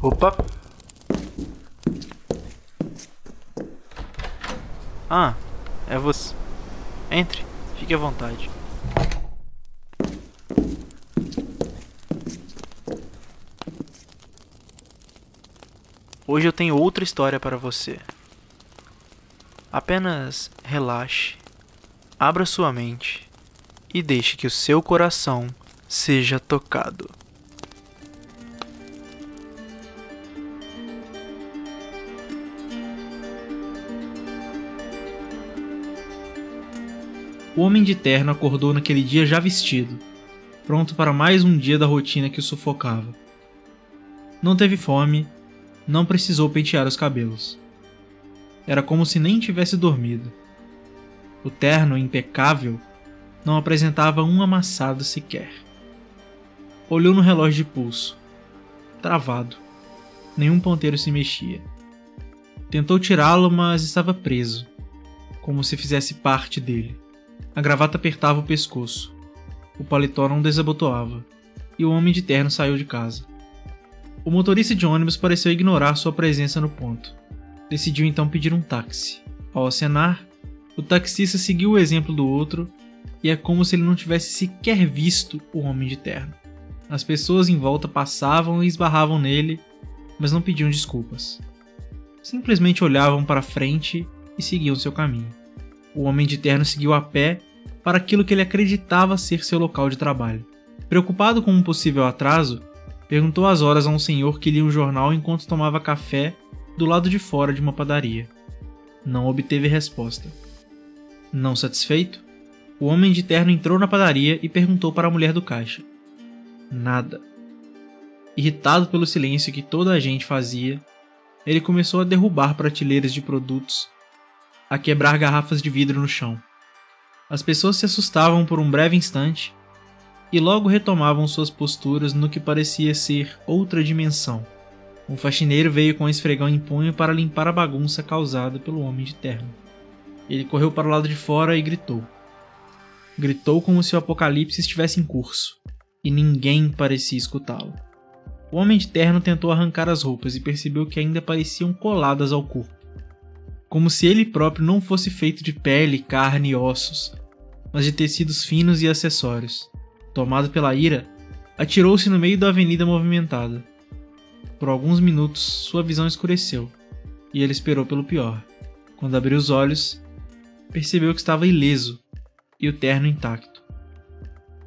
Opa! Ah, é você. Entre, fique à vontade. Hoje eu tenho outra história para você. Apenas relaxe, abra sua mente e deixe que o seu coração seja tocado. O homem de terno acordou naquele dia já vestido, pronto para mais um dia da rotina que o sufocava. Não teve fome, não precisou pentear os cabelos. Era como se nem tivesse dormido. O terno impecável não apresentava um amassado sequer. Olhou no relógio de pulso. Travado. Nenhum ponteiro se mexia. Tentou tirá-lo, mas estava preso, como se fizesse parte dele. A gravata apertava o pescoço. O paletó não desabotoava. E o homem de terno saiu de casa. O motorista de ônibus pareceu ignorar sua presença no ponto. Decidiu então pedir um táxi. Ao acenar, o taxista seguiu o exemplo do outro e é como se ele não tivesse sequer visto o homem de terno. As pessoas em volta passavam e esbarravam nele, mas não pediam desculpas. Simplesmente olhavam para frente e seguiam seu caminho. O homem de terno seguiu a pé para aquilo que ele acreditava ser seu local de trabalho. Preocupado com um possível atraso, perguntou as horas a um senhor que lia um jornal enquanto tomava café do lado de fora de uma padaria. Não obteve resposta. Não satisfeito, o homem de terno entrou na padaria e perguntou para a mulher do caixa. Nada. Irritado pelo silêncio que toda a gente fazia, ele começou a derrubar prateleiras de produtos, a quebrar garrafas de vidro no chão. As pessoas se assustavam por um breve instante e logo retomavam suas posturas no que parecia ser outra dimensão. Um faxineiro veio com um esfregão em punho para limpar a bagunça causada pelo homem de terno. Ele correu para o lado de fora e gritou. Gritou como se o apocalipse estivesse em curso, e ninguém parecia escutá-lo. O homem de terno tentou arrancar as roupas e percebeu que ainda pareciam coladas ao corpo como se ele próprio não fosse feito de pele, carne e ossos, mas de tecidos finos e acessórios. Tomado pela ira, atirou-se no meio da avenida movimentada. Por alguns minutos, sua visão escureceu, e ele esperou pelo pior. Quando abriu os olhos, percebeu que estava ileso e o terno intacto.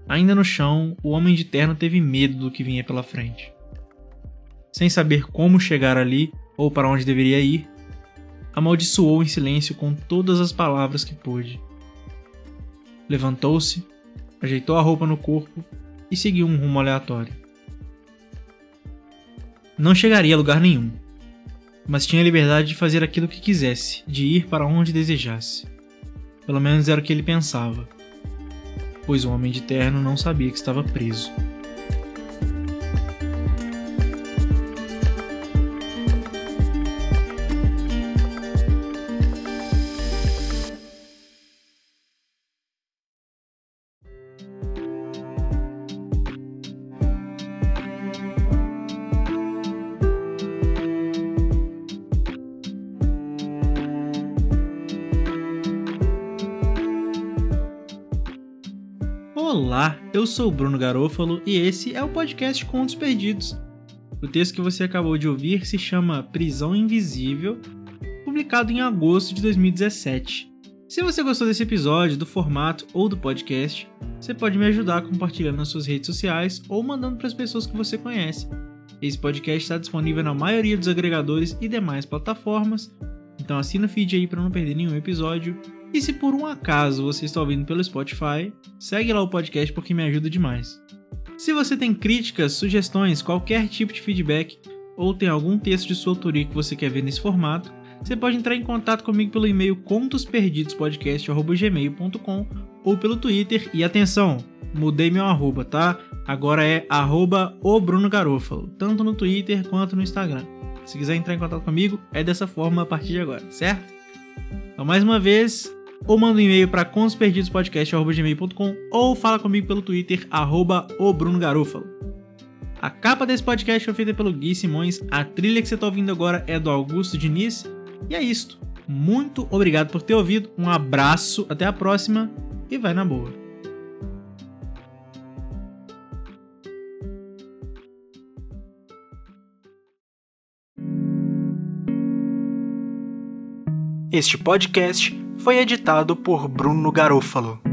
Ainda no chão, o homem de terno teve medo do que vinha pela frente. Sem saber como chegar ali ou para onde deveria ir, amaldiçoou em silêncio com todas as palavras que pôde. Levantou-se, ajeitou a roupa no corpo e seguiu um rumo aleatório. Não chegaria a lugar nenhum, mas tinha liberdade de fazer aquilo que quisesse, de ir para onde desejasse. Pelo menos era o que ele pensava, pois o homem de terno não sabia que estava preso. Olá, eu sou o Bruno Garofalo e esse é o podcast Contos Perdidos. O texto que você acabou de ouvir se chama Prisão Invisível, publicado em agosto de 2017. Se você gostou desse episódio, do formato ou do podcast, você pode me ajudar compartilhando nas suas redes sociais ou mandando para as pessoas que você conhece. Esse podcast está disponível na maioria dos agregadores e demais plataformas, então assina o feed aí para não perder nenhum episódio e se por um acaso você está ouvindo pelo Spotify, segue lá o podcast porque me ajuda demais. Se você tem críticas, sugestões, qualquer tipo de feedback, ou tem algum texto de sua autoria que você quer ver nesse formato, você pode entrar em contato comigo pelo e-mail contosperdidospodcast.gmail.com ou pelo Twitter. E atenção, mudei meu arroba, tá? Agora é arroba o Bruno Garofalo, tanto no Twitter quanto no Instagram. Se quiser entrar em contato comigo, é dessa forma a partir de agora, certo? Então, mais uma vez, ou manda um e-mail para contoperdidospodcast.gmail.com ou fala comigo pelo Twitter, arroba o Bruno Garofalo. A capa desse podcast foi feita pelo Gui Simões, a trilha que você está ouvindo agora é do Augusto Diniz, e é isto. Muito obrigado por ter ouvido, um abraço, até a próxima e vai na boa. Este podcast foi editado por Bruno Garofalo.